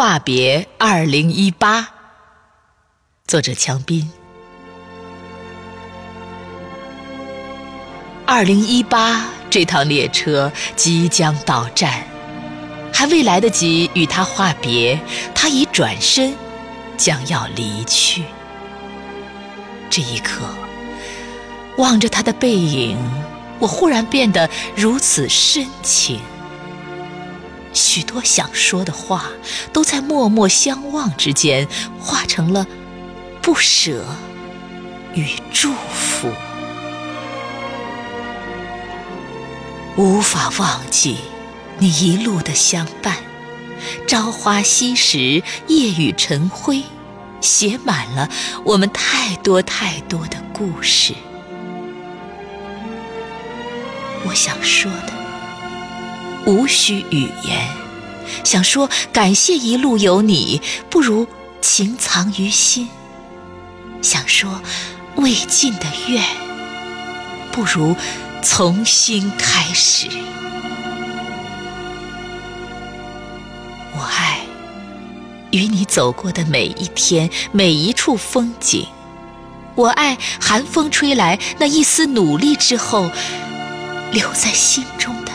话别二零一八，作者强斌。二零一八这趟列车即将到站，还未来得及与他话别，他已转身，将要离去。这一刻，望着他的背影，我忽然变得如此深情。许多想说的话，都在默默相望之间，化成了不舍与祝福。无法忘记你一路的相伴，朝花夕拾，夜雨晨晖，写满了我们太多太多的故事。我想说的。无需语言，想说感谢一路有你，不如情藏于心；想说未尽的愿，不如从新开始。我爱与你走过的每一天，每一处风景；我爱寒风吹来那一丝努力之后，留在心中的。